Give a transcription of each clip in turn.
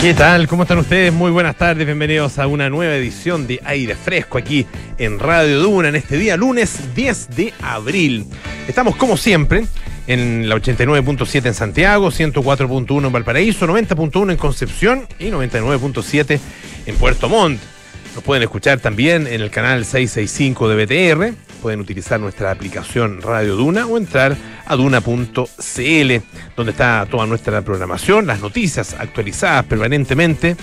¿Qué tal? ¿Cómo están ustedes? Muy buenas tardes, bienvenidos a una nueva edición de Aire Fresco aquí en Radio Duna en este día lunes 10 de abril. Estamos como siempre en la 89.7 en Santiago, 104.1 en Valparaíso, 90.1 en Concepción y 99.7 en Puerto Montt. Nos pueden escuchar también en el canal 665 de BTR. Pueden utilizar nuestra aplicación Radio Duna o entrar duna.cl, donde está toda nuestra programación, las noticias actualizadas permanentemente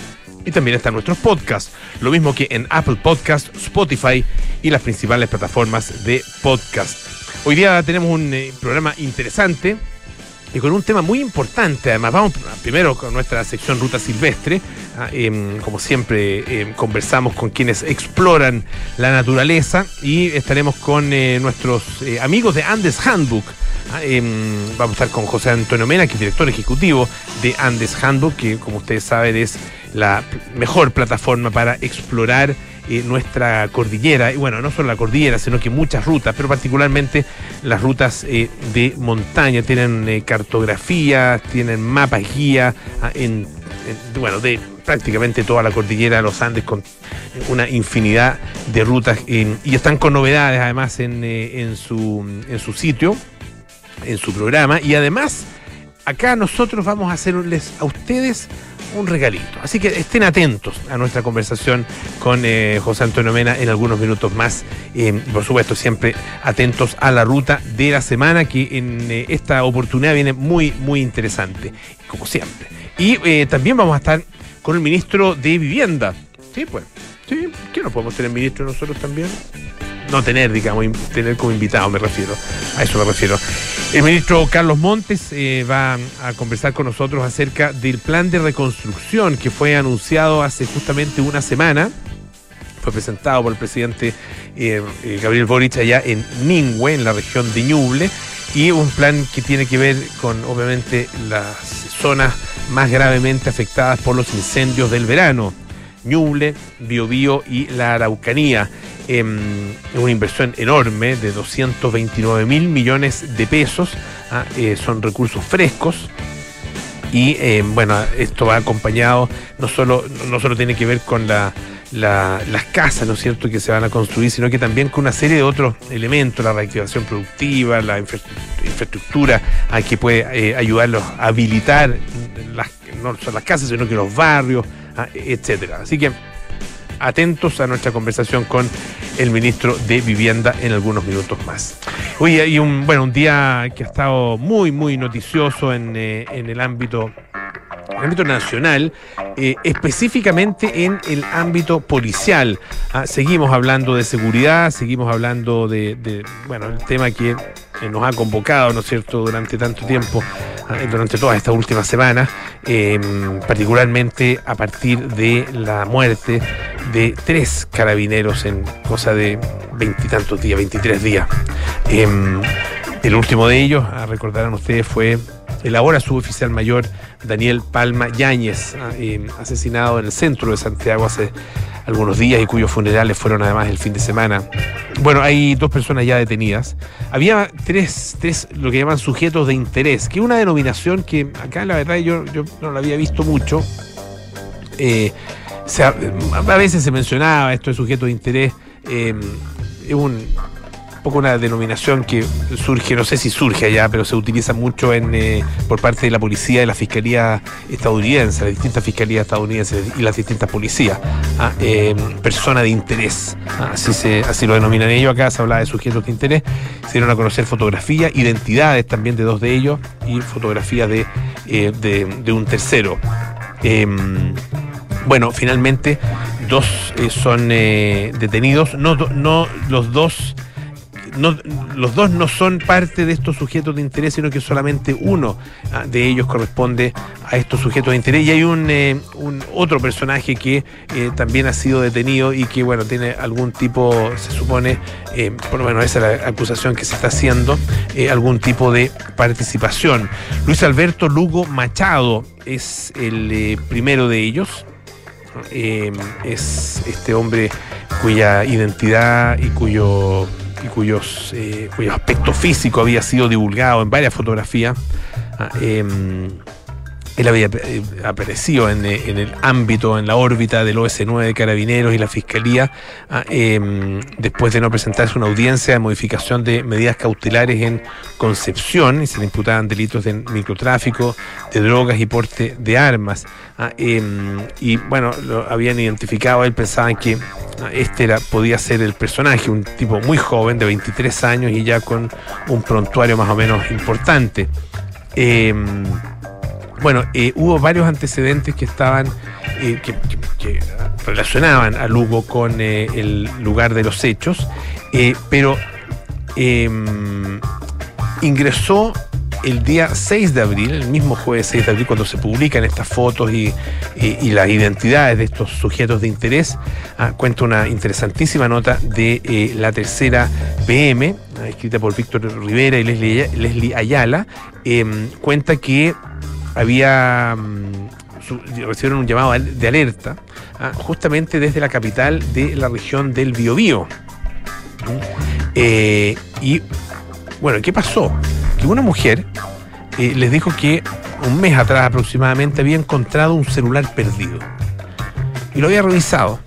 y también están nuestros podcasts. Lo mismo que en Apple Podcast, Spotify y las principales plataformas de podcast. Hoy día tenemos un eh, programa interesante y con un tema muy importante. Además, vamos primero con nuestra sección Ruta Silvestre. Ah, em, como siempre, em, conversamos con quienes exploran la naturaleza y estaremos con eh, nuestros eh, amigos de Andes Handbook. Ah, em, vamos a estar con José Antonio Mena, que es director ejecutivo de Andes Handbook, que como ustedes saben es la mejor plataforma para explorar eh, nuestra cordillera, y bueno, no solo la cordillera, sino que muchas rutas, pero particularmente las rutas eh, de montaña, tienen eh, cartografía, tienen mapas guía, ah, en, bueno, de prácticamente toda la cordillera de los Andes con una infinidad de rutas y están con novedades además en, en, su, en su sitio, en su programa, y además acá nosotros vamos a hacerles a ustedes un regalito. Así que estén atentos a nuestra conversación con eh, José Antonio Mena en algunos minutos más. Eh, por supuesto, siempre atentos a la ruta de la semana, que en eh, esta oportunidad viene muy, muy interesante, como siempre. Y también vamos a estar con el ministro de Vivienda. Sí, pues. Sí, ¿qué no podemos tener ministro nosotros también? No tener, digamos, tener como invitado, me refiero. A eso me refiero. El ministro Carlos Montes eh, va a conversar con nosotros acerca del plan de reconstrucción que fue anunciado hace justamente una semana. Fue presentado por el presidente eh, eh, Gabriel Boric allá en Ningüe, en la región de Ñuble, y un plan que tiene que ver con, obviamente, las zonas más gravemente afectadas por los incendios del verano. Ñuble, Biobío y la Araucanía. Em, es una inversión enorme de 229 mil millones de pesos. Ah, eh, son recursos frescos. Y em, bueno, esto va acompañado, no solo, no solo tiene que ver con la, las casas, ¿no es cierto?, que se van a construir, sino que también con una serie de otros elementos, la reactivación productiva, la infraestructura, que puede eh, ayudarlos a habilitar no solo las casas, sino que los barrios, etcétera. Así que atentos a nuestra conversación con el ministro de Vivienda en algunos minutos más. Hoy hay un, bueno, un día que ha estado muy, muy noticioso en, eh, el ámbito en el ámbito nacional, eh, específicamente en el ámbito policial. Ah, seguimos hablando de seguridad, seguimos hablando de, bueno, el tema que nos ha convocado, ¿no es cierto?, durante tanto tiempo, ah, durante todas estas últimas semanas, em, particularmente a partir de la muerte de tres carabineros en cosa de veintitantos días, 23 días. Em, el último de ellos, recordarán ustedes, fue el ahora suboficial mayor Daniel Palma Yáñez, ah, em, asesinado en el centro de Santiago hace algunos días y cuyos funerales fueron además el fin de semana. Bueno, hay dos personas ya detenidas. Había tres, tres lo que llaman sujetos de interés, que es una denominación que acá la verdad yo, yo no la había visto mucho. Eh, a veces se mencionaba esto de sujeto de interés, eh, es un poco una denominación que surge, no sé si surge allá, pero se utiliza mucho en, eh, por parte de la policía y la fiscalía estadounidense, las distintas fiscalías estadounidenses y las distintas policías. Ah, eh, persona de interés, ah, así, se, así lo denominan ellos acá, se hablaba de sujetos de interés, se dieron a conocer fotografías, identidades también de dos de ellos y fotografías de, de, un tercero. Em, bueno, finalmente dos eh, son eh, detenidos, no, no los dos no, los dos no son parte de estos sujetos de interés, sino que solamente uno ah, de ellos corresponde a estos sujetos de interés. Y hay un, eh, otro personaje que también ha sido detenido y que, bueno, tiene algún tipo, se supone, por lo menos esa es la acusación que se está haciendo, algún tipo de participación. Luis Alberto Lugo Machado es el primero de ellos. Eh, es este hombre cuya identidad y cuyo, y cuyos, eh, cuyo aspecto físico había sido divulgado en varias fotografías. Ah, em, él había eh, aparecido en, eh, en, el ámbito, en la órbita del OS9 de Carabineros y la Fiscalía, ah, eh, después de no presentarse una audiencia de modificación de medidas cautelares en Concepción, y se le imputaban delitos de microtráfico, de drogas y porte de armas. Ah, y bueno, lo habían identificado, él pensaban que ah, este podía ser el personaje, un tipo muy joven, de 23 años y ya con un prontuario más o menos importante. Bueno, eh, hubo varios antecedentes que estaban, eh, que, relacionaban a Lugo con eh, el lugar de los hechos, pero em, ingresó el día 6 de abril, el mismo jueves 6 de abril, cuando se publican estas fotos y, las identidades de estos sujetos de interés, ah, cuenta una interesantísima nota de la tercera PM, escrita por Víctor Rivera y Leslie, Leslie Ayala, em, cuenta que había mm, recibieron un llamado de alerta ah, justamente desde la capital de la región del Biobío. ¿Mm? Eh, y bueno, ¿qué pasó? Que una mujer eh, les dijo que un mes atrás aproximadamente había encontrado un celular perdido. Y lo había revisado.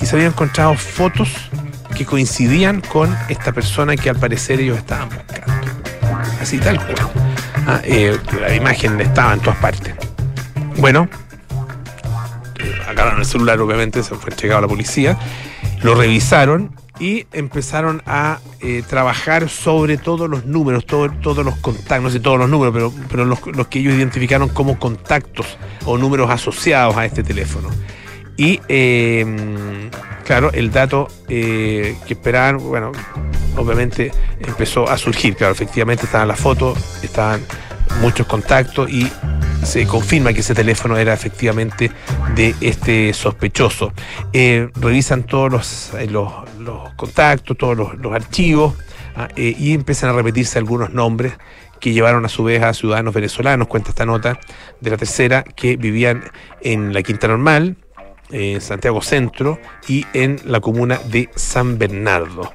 Y se habían encontrado fotos que coincidían con esta persona que al parecer ellos estaban buscando. Así tal cual. Ah, eh, la imagen estaba en todas partes. Bueno, agarraron el celular, obviamente, se fue entregado a la policía, lo revisaron y empezaron a eh, trabajar sobre todos los números, todos los contactos, no sé todos los números, pero, los, que ellos identificaron como contactos o números asociados a este teléfono. Y claro, el dato eh, que esperaban, bueno, obviamente empezó a surgir. Claro, efectivamente estaban las fotos, estaban muchos contactos y se confirma que ese teléfono era efectivamente de este sospechoso. Eh, revisan todos los, eh, los, contactos, todos los, archivos ah, y empiezan a repetirse algunos nombres que llevaron a su vez a ciudadanos venezolanos, cuenta esta nota de la tercera, que vivían en la Quinta Normal, en Santiago Centro y en la comuna de San Bernardo.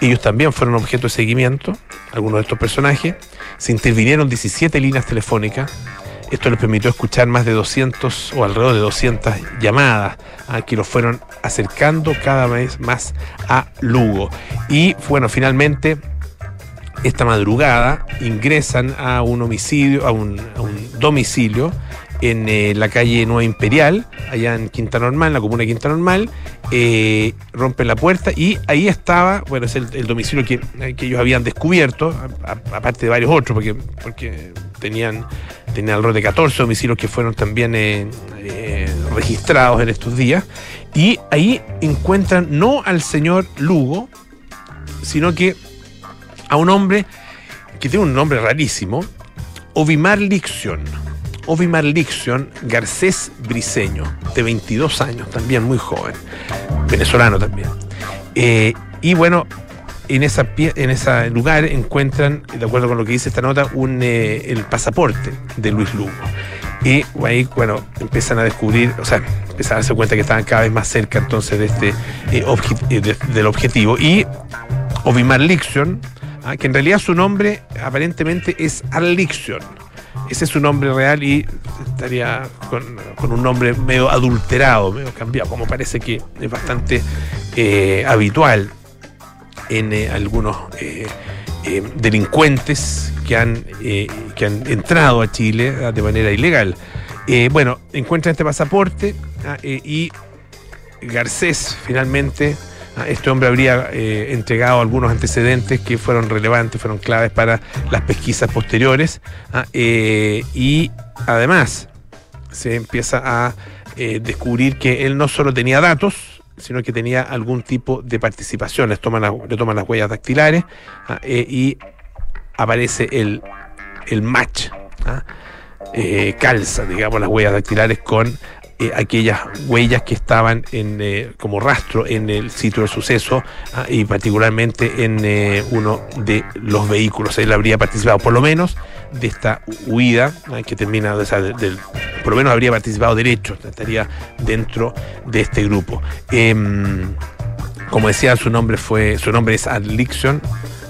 Ellos también fueron objeto de seguimiento, algunos de estos personajes. Se intervinieron 17 líneas telefónicas. Esto les permitió escuchar más de 200 o alrededor de 200 llamadas a que los fueron acercando cada vez más a Lugo. Y bueno, finalmente esta madrugada ingresan a un homicidio, a un, a un domicilio en eh, la calle Nueva Imperial, allá en Quinta Normal, en la comuna de Quinta Normal, eh, rompen la puerta y ahí estaba, bueno, es el, domicilio que, ellos habían descubierto, aparte de varios otros, porque, porque tenían, tenían alrededor de 14 domicilios que fueron también eh, registrados en estos días, y ahí encuentran no al señor Lugo, sino que a un hombre que tiene un nombre rarísimo, Ovimar Lixion Ovimar Lixion Garcés Briseño, de 22 años, también muy joven, venezolano también. Eh, y bueno, en, ese lugar encuentran, de acuerdo con lo que dice esta nota, un, eh, el pasaporte de Luis Lugo. Y ahí, bueno, empiezan a descubrir, o sea, empiezan a darse cuenta que estaban cada vez más cerca entonces de este eh, del objetivo. Y Ovimar Lixion, ah, que en realidad su nombre aparentemente es Arlixion ese es su nombre real y estaría con, un nombre medio adulterado, medio cambiado, como parece que es bastante eh, habitual en eh, algunos eh, delincuentes que han, que han entrado a Chile de manera ilegal. bueno, encuentran este pasaporte ah, y Garcés finalmente Ah, este hombre habría eh, entregado algunos antecedentes que fueron relevantes, fueron claves para las pesquisas posteriores. Ah, eh, y además se empieza a eh, descubrir que él no solo tenía datos, sino que tenía algún tipo de participación. Le toman, le toman las huellas dactilares ah, y aparece el, el match. calza, digamos, las huellas dactilares con eh, aquellas huellas que estaban en, eh, como rastro en el sitio del suceso ah, y particularmente en eh, uno de los vehículos. Él habría participado por lo menos de esta huida ah, que termina, del, por lo menos habría participado derecho, estaría dentro de este grupo. Em, como decía, su nombre fue, su nombre es Adliction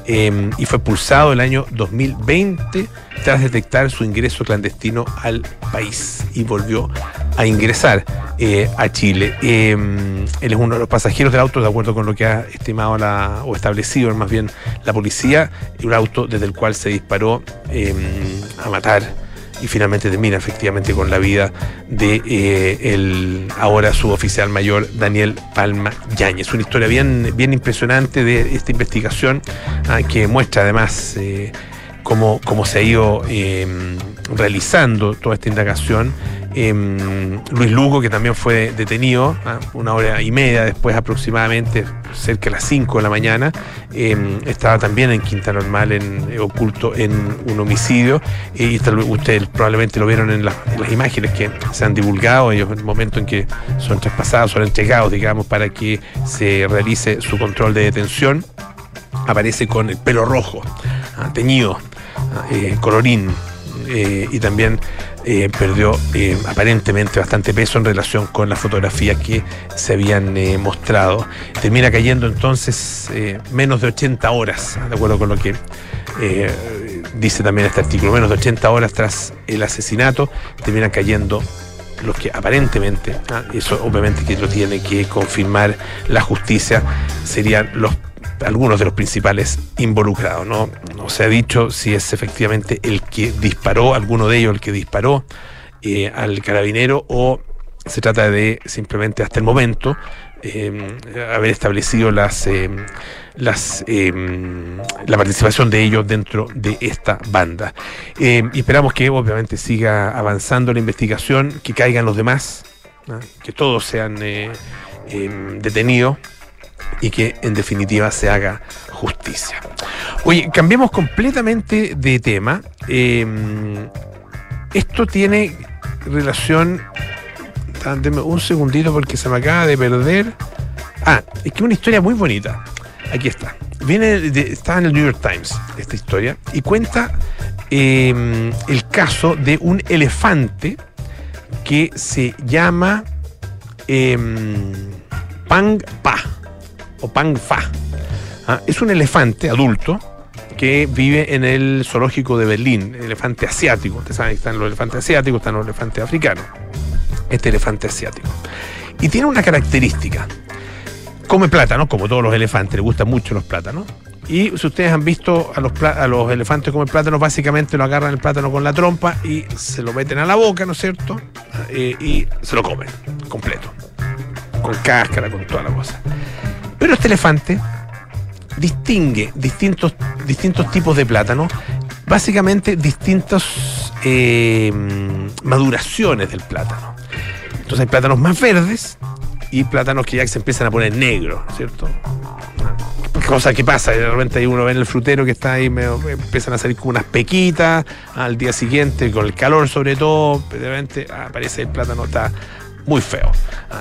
eh, y fue expulsado el año 2020 tras detectar su ingreso clandestino al país y volvió a ingresar eh, a Chile. Eh, él es uno de los pasajeros del auto, de acuerdo con lo que ha estimado la, o establecido más bien la policía, un auto desde el cual se disparó eh, a matar y finalmente termina efectivamente con la vida de eh, el ahora suboficial mayor Daniel Palma Yáñez. Una historia bien, bien impresionante de esta investigación ah, que muestra además eh, cómo, cómo se ha ido eh, realizando toda esta indagación eh, Luis Lugo, que también fue detenido ¿ah? una hora y media después aproximadamente, cerca de las 5 de la mañana, eh, estaba también en Quinta Normal, en, eh, oculto en un homicidio, y ustedes probablemente lo vieron en, en, las imágenes que se han divulgado, ellos en el momento en que son traspasados, son entregados, digamos, para que se realice su control de detención, aparece con el pelo rojo, ¿ah? teñido, ¿ah? colorín, y también eh, perdió eh, aparentemente bastante peso en relación con las fotografías que se habían eh, mostrado. Termina cayendo entonces menos de 80 horas, de acuerdo con lo que dice también este artículo, menos de 80 horas tras el asesinato, termina cayendo los que aparentemente, ah, eso obviamente que lo tiene que confirmar la justicia, serían los algunos de los principales involucrados. ¿no? no se ha dicho si es efectivamente el que disparó, alguno de ellos el que disparó eh, al carabinero o se trata de simplemente hasta el momento eh, haber establecido las, eh, las la participación de ellos dentro de esta banda. Y esperamos que obviamente siga avanzando la investigación, que caigan los demás, que todos sean detenidos y que en definitiva se haga justicia. Oye, cambiemos completamente de tema. Eh, esto tiene relación. Dame un segundito porque se me acaba de perder. Ah, es que una historia muy bonita. Aquí está. Viene está en el New York Times esta historia y cuenta eh, el caso de un elefante que se llama eh, Pang Pa o Pang Fa. ¿Ah? Es un elefante adulto que vive en el zoológico de Berlín, elefante asiático. Ustedes saben están los elefantes asiáticos, están los elefantes africanos. Este elefante asiático. Y tiene una característica. Come plátano, como todos los elefantes, le gustan mucho los plátanos. Y si ustedes han visto a los, elefantes comer plátanos, básicamente lo agarran el plátano con la trompa y se lo meten a la boca, ¿no es cierto? Eh, y se lo comen completo. Con cáscara, con toda la cosa. Pero este elefante distingue distintos, distintos tipos de plátano, básicamente distintas eh, maduraciones del plátano. Entonces hay plátanos más verdes y plátanos que ya se empiezan a poner negros, ¿cierto? Cosa que pasa, de repente uno ve en el frutero que está ahí, me, empiezan a salir como unas pequitas, al día siguiente, con el calor sobre todo, de repente aparece el plátano, está muy feo.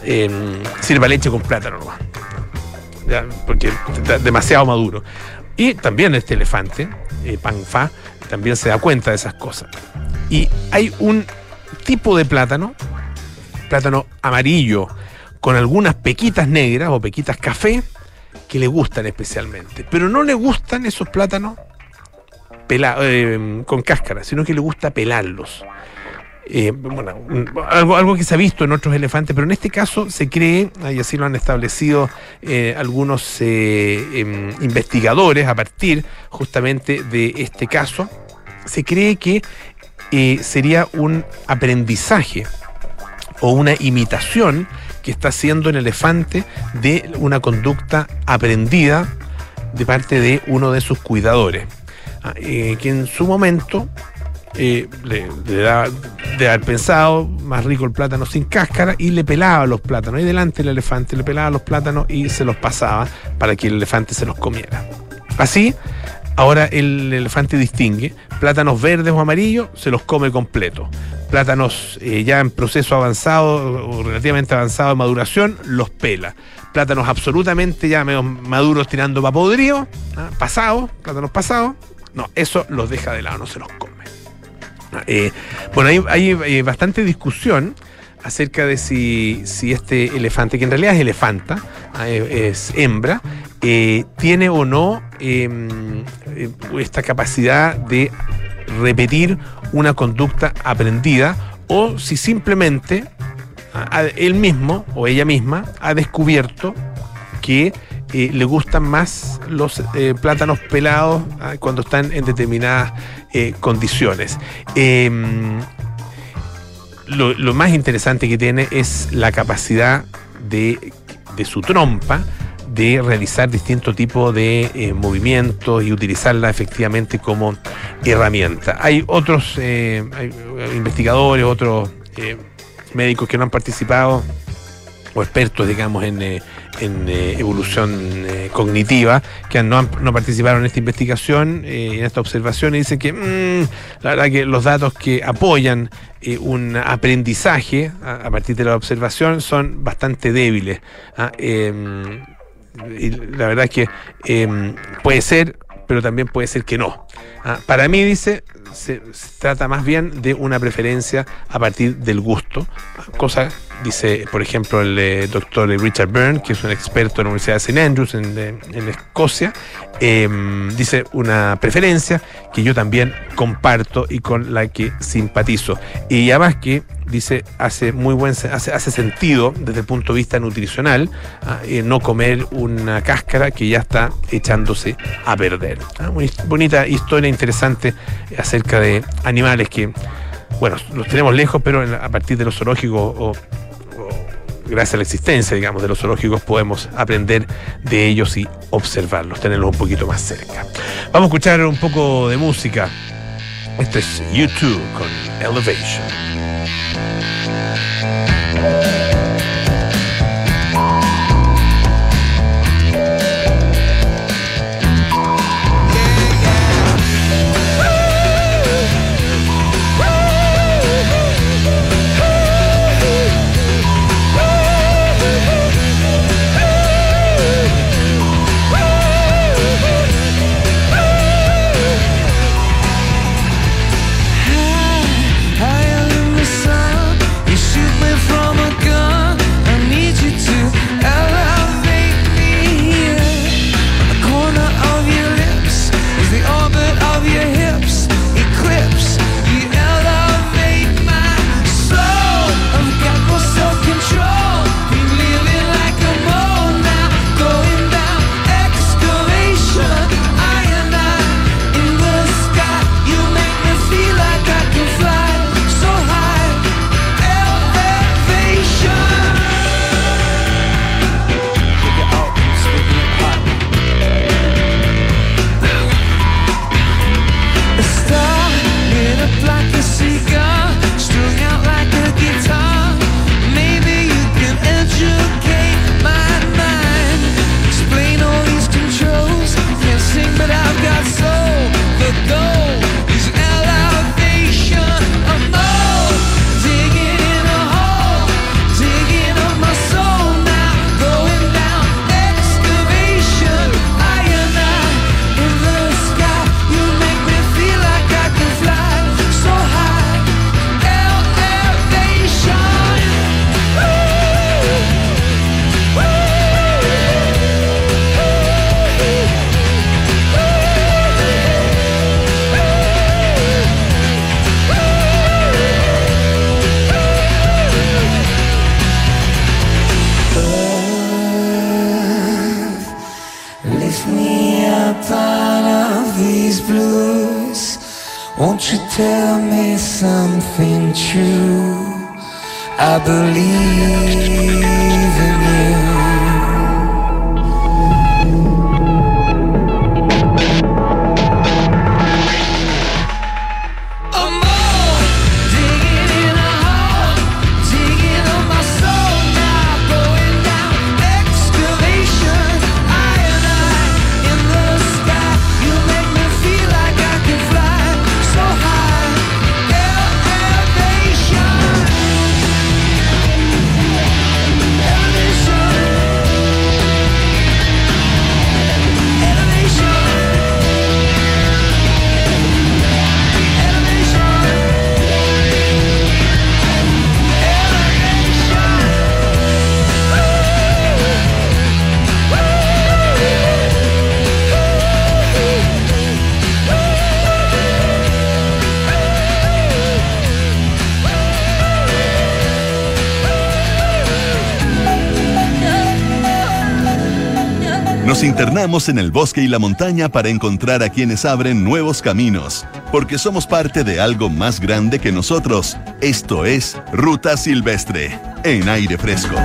Eh, sirva leche con plátano nomás porque está demasiado maduro. Y también este elefante, eh, Panfa, también se da cuenta de esas cosas. Y hay un tipo de plátano, plátano amarillo, con algunas pequitas negras o pequitas café, que le gustan especialmente. Pero no le gustan esos plátanos eh, con cáscara, sino que le gusta pelarlos. Eh, bueno, algo, que se ha visto en otros elefantes, pero en este caso se cree, y así lo han establecido eh, algunos eh, eh, investigadores a partir justamente de este caso, se cree que sería un aprendizaje o una imitación que está haciendo el elefante de una conducta aprendida de parte de uno de sus cuidadores, ah, que en su momento le, le, de haber pensado, más rico el plátano sin cáscara, y le pelaba los plátanos. Y delante el elefante le pelaba los plátanos y se los pasaba para que el elefante se los comiera. Así, ahora el elefante distingue plátanos verdes o amarillos, se los come completo. Plátanos eh, ya en proceso avanzado o relativamente avanzado de maduración, los pela. Plátanos absolutamente ya medio maduros tirando para podrido, ¿ah? pasados, plátanos pasados, no, eso los deja de lado, no se los come. Eh, bueno, hay, eh, bastante discusión acerca de si, si este elefante, que en realidad es elefanta, ah, es hembra, eh, tiene o no em, esta capacidad de repetir una conducta aprendida o si simplemente ah, él mismo o ella misma ha descubierto que eh, le gustan más los plátanos pelados ah, cuando están en determinadas condiciones. Em, lo, más interesante que tiene es la capacidad de, su trompa de realizar distintos tipos de eh, movimientos y utilizarla efectivamente como herramienta. Hay otros eh, investigadores, otros eh, médicos que no han participado o expertos, digamos, en, eh, eh, evolución eh, cognitiva, que no, no, participaron en esta investigación, en esta observación, y dicen que mm, la verdad que los datos que apoyan un aprendizaje a, partir de la observación son bastante débiles. ¿ah? Em, y la verdad es que em, puede ser, pero también puede ser que no. ¿ah? Para mí, dice, se, trata más bien de una preferencia a partir del gusto, cosa dice, por ejemplo, el eh, doctor Richard Byrne, que es un experto en la Universidad de St. Andrews en, Escocia, em, dice una preferencia que yo también comparto y con la que simpatizo. Y además que dice hace muy buen hace, hace sentido desde el punto de vista nutricional ah, eh, no comer una cáscara que ya está echándose a perder. Ah, bonita historia interesante acerca de animales que bueno, los tenemos lejos, pero a partir de los zoológicos o gracias a la existencia, digamos, de los zoológicos, podemos aprender de ellos y observarlos, tenerlos un poquito más cerca. Vamos a escuchar un poco de música. Este es YouTube con Elevation. I believe Nos internamos en el bosque y la montaña para encontrar a quienes abren nuevos caminos, porque somos parte de algo más grande que nosotros. Esto es Ruta Silvestre, en aire fresco.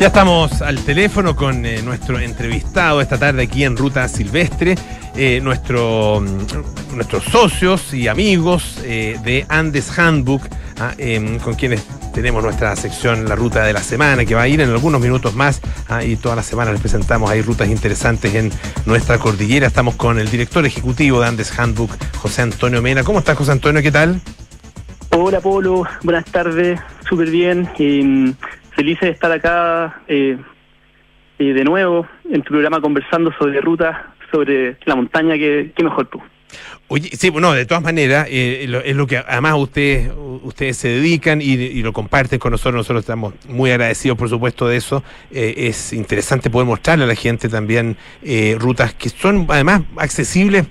Ya estamos al teléfono con eh, nuestro entrevistado esta tarde aquí en Ruta Silvestre, eh, nuestro, mm, nuestros socios y amigos eh, de Andes Handbook, ah, em, con quienes tenemos nuestra sección La Ruta de la Semana, que va a ir en algunos minutos más. Ah, y todas las semanas les presentamos ahí rutas interesantes en nuestra cordillera. Estamos con el director ejecutivo de Andes Handbook, José Antonio Mena. ¿Cómo estás, José Antonio? ¿Qué tal? Hola, Polo. Buenas tardes. Súper bien. Eh, felices de estar acá eh, eh, de nuevo en tu programa conversando sobre rutas, sobre la montaña. que qué mejor tú. Oye, sí, bueno, de todas maneras, eh, es lo que además ustedes, ustedes se dedican y, lo comparten con nosotros. Nosotros estamos muy agradecidos, por supuesto, de eso. Eh, es interesante poder mostrarle a la gente también eh, rutas que son además accesibles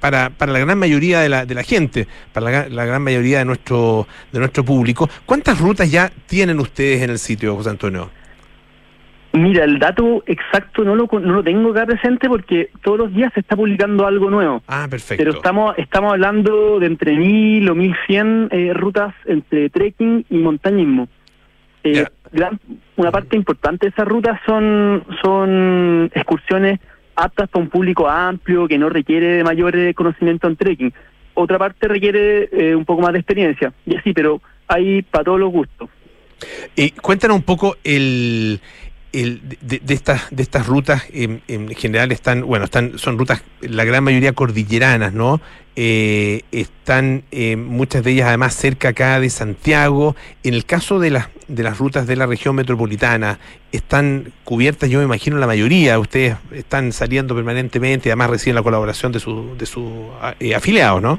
para, para la gran mayoría de la, de la gente, para la, la, gran mayoría de nuestro, de nuestro público. ¿Cuántas rutas ya tienen ustedes en el sitio, José Antonio? Mira, el dato exacto no lo, no lo tengo acá presente porque todos los días se está publicando algo nuevo. Ah, perfecto. Pero estamos estamos hablando de entre mil o mil cien eh, rutas entre trekking y montañismo. Eh, una parte importante de esas rutas son, son excursiones aptas para un público amplio que no requiere de mayor eh, conocimiento en trekking. Otra parte requiere eh, un poco más de experiencia. Y así, pero hay para todos los gustos. Y cuéntanos un poco el, de, estas de estas rutas en, general están bueno están son rutas la gran mayoría cordilleranas no eh, están eh, muchas de ellas además cerca acá de Santiago. En el caso de las de las rutas de la región metropolitana están cubiertas yo me imagino la mayoría. Ustedes están saliendo permanentemente y además reciben la colaboración de sus de sus eh, afiliados no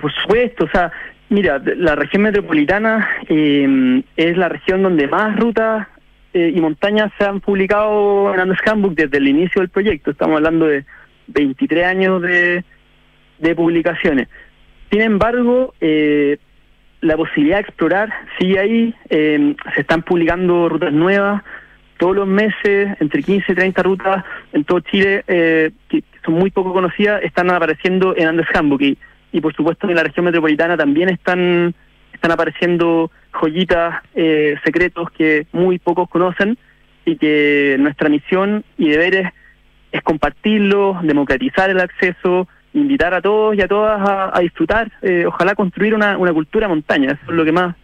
por supuesto o sea Mira, la región metropolitana eh, es la región donde más rutas eh, y montañas se han publicado en Andes Handbook desde el inicio del proyecto. Estamos hablando de 23 años de, de publicaciones. Sin embargo, eh, la posibilidad de explorar sigue ahí. se están publicando rutas nuevas todos los meses, entre 15 y 30 rutas en todo Chile que son muy poco conocidas, están apareciendo en Andes Handbook. Y, y por supuesto en la región metropolitana también están, están apareciendo joyitas, eh, secretos que muy pocos conocen y que nuestra misión y deber es, compartirlos, democratizar el acceso, invitar a todos y a todas a, disfrutar, eh, ojalá construir una, una cultura montaña, eso es lo que más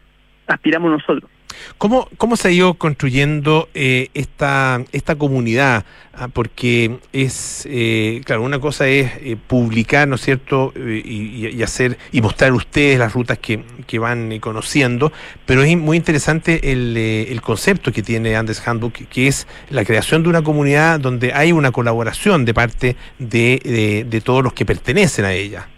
aspiramos nosotros. ¿Cómo, ¿Cómo se ha ido construyendo eh, esta, esta comunidad? Ah, porque es, eh, claro, una cosa es eh, publicar, ¿no es cierto?, y, hacer y mostrar ustedes las rutas que, que van conociendo, pero es muy interesante el, el concepto que tiene Andes Handbook, que es la creación de una comunidad donde hay una colaboración de parte de, de todos los que pertenecen a ella.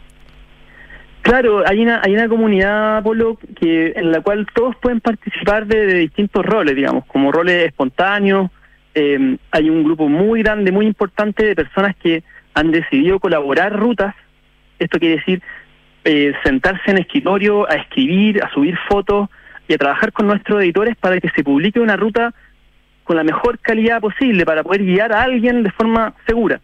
Claro, hay una, hay una comunidad, Polo, que, en la cual todos pueden participar de, distintos roles, digamos, como roles espontáneos. Eh, hay un grupo muy grande, muy importante de personas que han decidido colaborar rutas. Esto quiere decir eh, sentarse en escritorio, a escribir, a subir fotos y a trabajar con nuestros editores para que se publique una ruta con la mejor calidad posible para poder guiar a alguien de forma segura.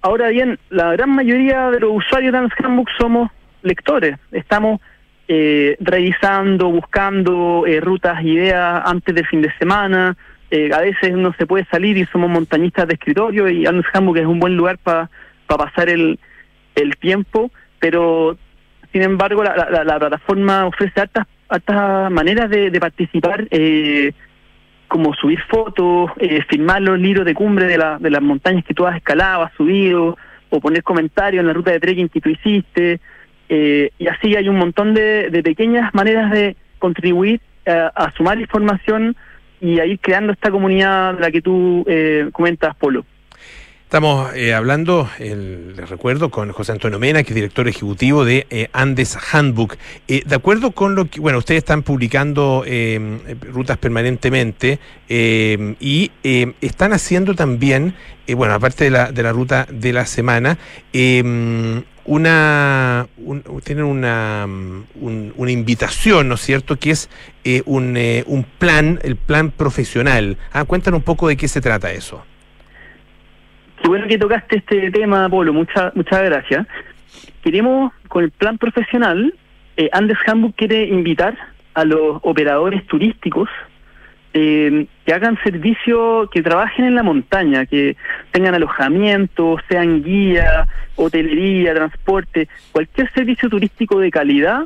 Ahora bien, la gran mayoría de los usuarios de Handbook somos lectores. Estamos eh, revisando, buscando eh, rutas, ideas antes del fin de semana. Eh, a veces uno se puede salir y somos montañistas de escritorio y Andes Hamburg es un buen lugar para pasar el, el tiempo, pero sin embargo la, la, plataforma ofrece hartas, hartas maneras de, de participar, eh, como subir fotos, eh, filmar los libros de cumbre de, la, de las montañas que tú has escalado, has subido, o poner comentarios en la ruta de trekking que tú hiciste, eh, y así hay un montón de, pequeñas maneras de contribuir eh, a sumar información y a ir creando esta comunidad de la que tú eh, comentas, Polo. Estamos eh, hablando, les recuerdo, con José Antonio Mena, que es director ejecutivo de eh, Andes Handbook. Eh, de acuerdo con lo que, bueno, ustedes están publicando rutas permanentemente y están haciendo también, bueno, aparte de la, de la ruta de la semana, una tienen una, una invitación, ¿no es cierto?, que es un, un plan, el plan profesional. Ah, cuéntanos un poco de qué se trata eso. Qué bueno que tocaste este tema, Polo, muchas muchas gracias. Queremos, con el plan profesional, eh, Andes Hamburg quiere invitar a los operadores turísticos eh, que hagan servicio, que trabajen en la montaña, que tengan alojamiento, sean guía, hotelería, transporte, cualquier servicio turístico de calidad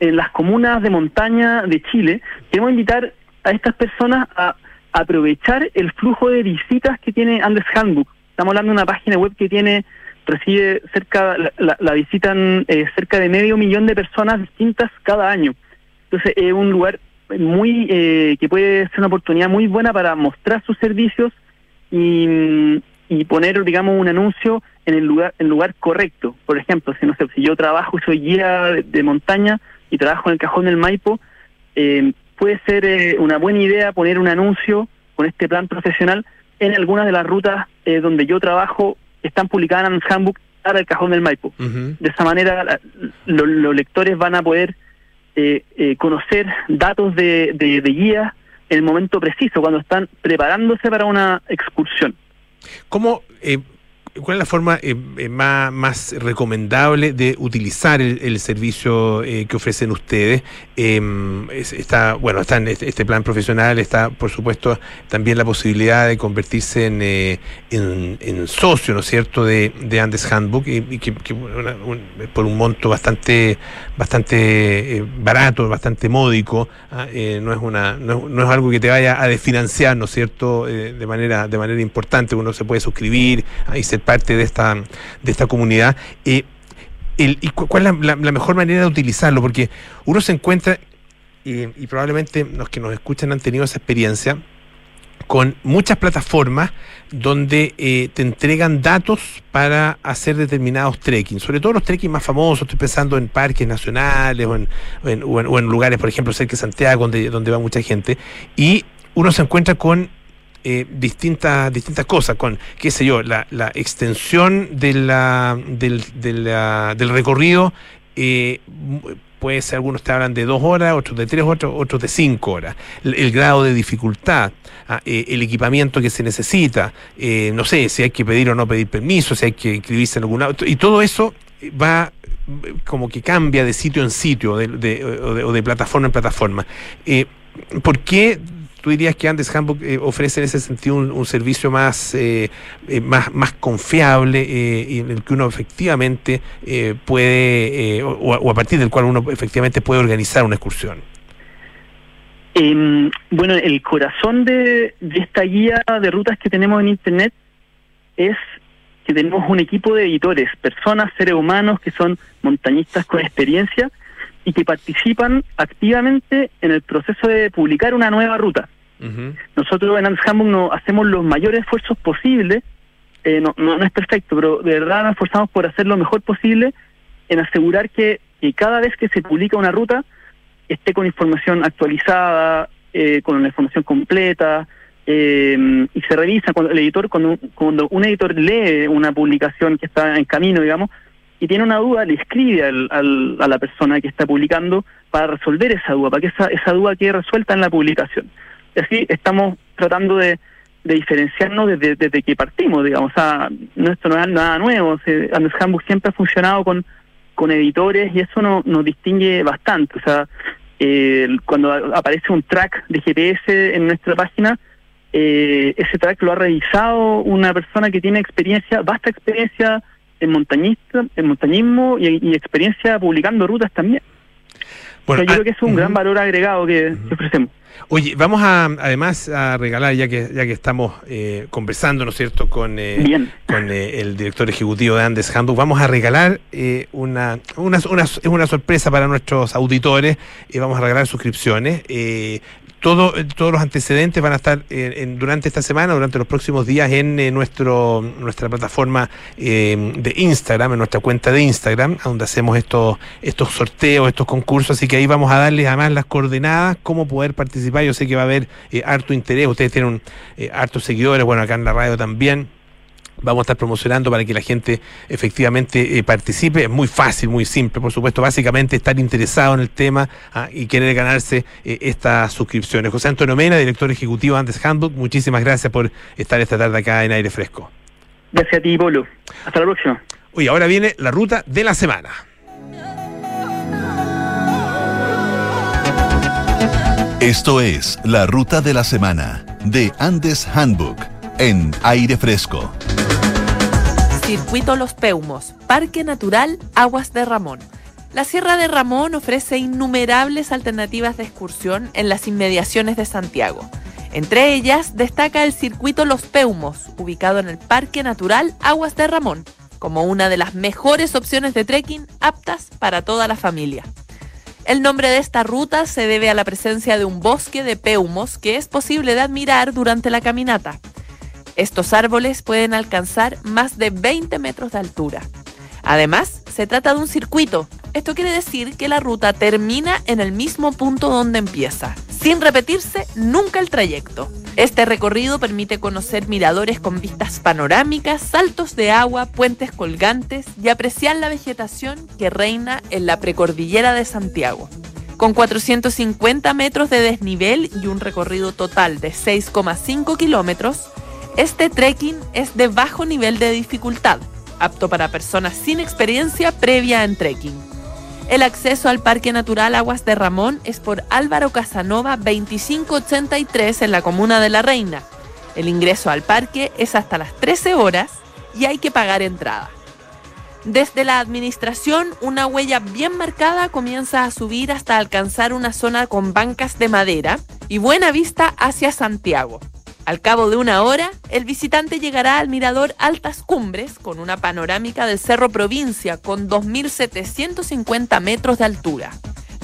en las comunas de montaña de Chile. Queremos invitar a estas personas a aprovechar el flujo de visitas que tiene Andes Handbook. Estamos hablando de una página web que tiene recibe cerca, la, visitan eh, cerca de medio millón de personas distintas cada año. Entonces es un lugar muy eh, que puede ser una oportunidad muy buena para mostrar sus servicios y, y poner, digamos, un anuncio en el lugar en lugar correcto. Por ejemplo, si no sé, si yo trabajo, soy guía de, montaña y trabajo en el cajón del Maipo, eh, puede ser una buena idea poner un anuncio con este plan profesional en algunas de las rutas eh, donde yo trabajo están publicadas en el handbook para el cajón del Maipo. De esa manera los lectores van a poder eh, eh, conocer datos de, de, de guía en el momento preciso, cuando están preparándose para una excursión. ¿Cómo ¿Cuál es la forma eh, eh, más, recomendable de utilizar el, servicio eh, que ofrecen ustedes? Em, está, bueno, está en este, este, plan profesional, está, por supuesto, también la posibilidad de convertirse en, en, socio, ¿no es cierto?, de, Andes Handbook, y, que, por un monto bastante, bastante barato, bastante módico, ah, no, es una, no, es algo que te vaya a desfinanciar, ¿no es cierto?, de, manera, de manera importante, uno se puede suscribir y se parte de esta, de esta comunidad. ¿Y cuál es la, mejor manera de utilizarlo? Porque uno se encuentra, y probablemente los que nos escuchan han tenido esa experiencia, con muchas plataformas donde eh, te entregan datos para hacer determinados trekking, sobre todo los trekking más famosos, estoy pensando en parques nacionales o en, o en, lugares, por ejemplo, cerca de Santiago, donde, donde va mucha gente, y uno se encuentra con eh, distintas, distintas cosas, con, qué sé yo, la, la extensión de la, del, del recorrido. Eh, puede ser, algunos te hablan de dos horas, otros de tres, otros, otros de cinco horas. El, grado de dificultad, ah, eh, el equipamiento que se necesita, no sé si hay que pedir o no pedir permiso, si hay que inscribirse en algún auto, y todo eso va como que cambia de sitio en sitio de, de, o, de, plataforma en plataforma. ¿Por qué tú dirías que Andes Handbook eh, ofrece en ese sentido un, servicio más, eh, eh, más, más confiable y en el que uno efectivamente puede, o, a partir del cual uno efectivamente puede organizar una excursión. Em, bueno, el corazón de esta guía de rutas que tenemos en Internet es que tenemos un equipo de editores, personas, seres humanos que son montañistas con experiencia y que participan activamente en el proceso de publicar una nueva ruta. Nosotros en Andes no hacemos los mayores esfuerzos posibles, eh, no, no, es perfecto, pero de verdad nos esforzamos por hacer lo mejor posible en asegurar que, cada vez que se publica una ruta esté con información actualizada, eh, con la información completa, eh, y se revisa cuando el editor, cuando, cuando un editor lee una publicación que está en camino, digamos, y tiene una duda, le escribe al, a la persona que está publicando para resolver esa duda, para que esa, esa duda quede resuelta en la publicación. Y así estamos tratando de, diferenciarnos desde, desde, que partimos, digamos. O sea, no, esto no es nada nuevo. Andes Handbook siempre ha funcionado con, con editores y eso no, nos distingue bastante. O sea, eh, cuando aparece un track de GPS en nuestra página, eh, ese track lo ha revisado una persona que tiene experiencia, vasta experiencia en montañista, en montañismo y, experiencia publicando rutas también. Bueno, yo creo que es un gran valor agregado que ofrecemos. Oye, vamos a además a regalar, ya que ya que estamos eh, conversando, ¿no es cierto?, con, eh, con eh, el director ejecutivo de Andes Handbook, vamos a regalar una, una, una, una, sorpresa para nuestros auditores, y vamos a regalar suscripciones todo, todos los antecedentes van a estar durante esta semana, durante los próximos días en nuestro nuestra plataforma de Instagram, en nuestra cuenta de Instagram, donde hacemos estos, estos sorteos, estos concursos, así que ahí vamos a darles además las coordenadas, cómo poder participar. Yo sé que va a haber harto interés, ustedes tienen un, hartos seguidores, bueno, acá en la radio también vamos a estar promocionando para que la gente efectivamente eh, participe. Es muy fácil, muy simple, por supuesto. Básicamente estar interesado en el tema ah, y querer ganarse eh, estas suscripciones. José Antonio Mena, director ejecutivo de Andes Handbook, muchísimas gracias por estar esta tarde acá en Aire Fresco. Gracias a ti, Polo. Hasta la próxima. Oye, ahora viene la ruta de la semana. Esto es la ruta de la semana de Andes Handbook en aire fresco. Circuito Los Peumos, Parque Natural Aguas de Ramón. La Sierra de Ramón ofrece innumerables alternativas de excursión en las inmediaciones de Santiago. Entre ellas destaca el Circuito Los Peumos, ubicado en el Parque Natural Aguas de Ramón, como una de las mejores opciones de trekking aptas para toda la familia. El nombre de esta ruta se debe a la presencia de un bosque de peumos que es posible de admirar durante la caminata. Estos árboles pueden alcanzar más de 20 metros de altura. Además, se trata de un circuito. Esto quiere decir que la ruta termina en el mismo punto donde empieza, sin repetirse nunca el trayecto. Este recorrido permite conocer miradores con vistas panorámicas, saltos de agua, puentes colgantes y apreciar la vegetación que reina en la precordillera de Santiago. Con 450 metros de desnivel y un recorrido total de 6,5 kilómetros, este trekking es de bajo nivel de dificultad, apto para personas sin experiencia previa en trekking. El acceso al Parque Natural Aguas de Ramón es por Álvaro Casanova 2583 en la comuna de La Reina. El ingreso al parque es hasta las 13 horas y hay que pagar entrada. Desde la administración, una huella bien marcada comienza a subir hasta alcanzar una zona con bancas de madera y buena vista hacia Santiago. Al cabo de una hora, el visitante llegará al mirador Altas Cumbres con una panorámica del Cerro Provincia con 2.750 metros de altura.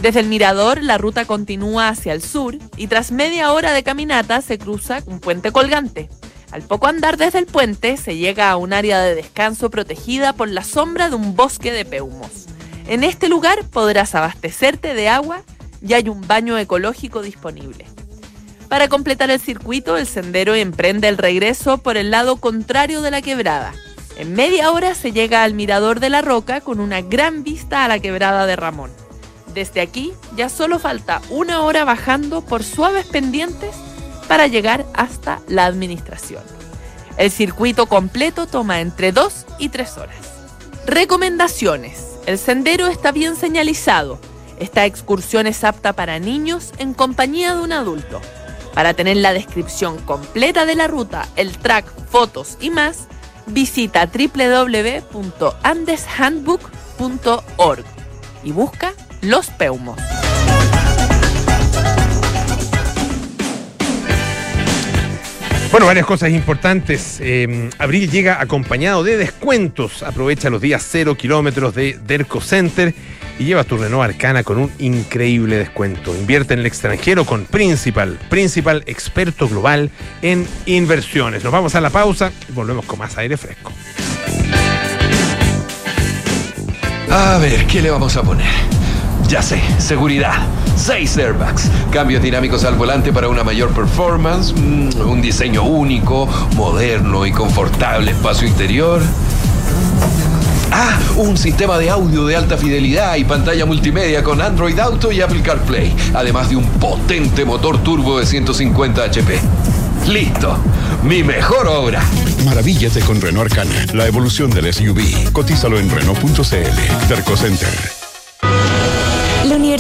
Desde el mirador, la ruta continúa hacia el sur y tras media hora de caminata se cruza un puente colgante. Al poco andar desde el puente se llega a un área de descanso protegida por la sombra de un bosque de peumos. En este lugar podrás abastecerte de agua y hay un baño ecológico disponible. Para completar el circuito, el sendero emprende el regreso por el lado contrario de la quebrada. En media hora se llega al Mirador de la Roca con una gran vista a la quebrada de Ramón. Desde aquí ya solo falta una hora bajando por suaves pendientes para llegar hasta la administración. El circuito completo toma entre 2 y 3 horas. Recomendaciones. El sendero está bien señalizado. Esta excursión es apta para niños en compañía de un adulto. Para tener la descripción completa de la ruta, el track, fotos y más, visita www.andeshandbook.org y busca Los Peumos. Bueno, varias cosas importantes. Eh, abril llega acompañado de descuentos. Aprovecha los días cero kilómetros de Derco Center y lleva tu Renault Arcana con un increíble descuento. Invierte en el extranjero con Principal, Principal experto global en inversiones. Nos vamos a la pausa y volvemos con más aire fresco. A ver, ¿qué le vamos a poner? Ya sé, seguridad. Seis airbags, cambios dinámicos al volante para una mayor performance, mm, un diseño único, moderno y confortable espacio interior. Ah, un sistema de audio de alta fidelidad y pantalla multimedia con Android Auto y Apple CarPlay, además de un potente motor turbo de 150 HP. Listo, mi mejor obra. Maravíllate con Renault Arcana, la evolución del SUV. Cotízalo en Renault.cl. Terco Center.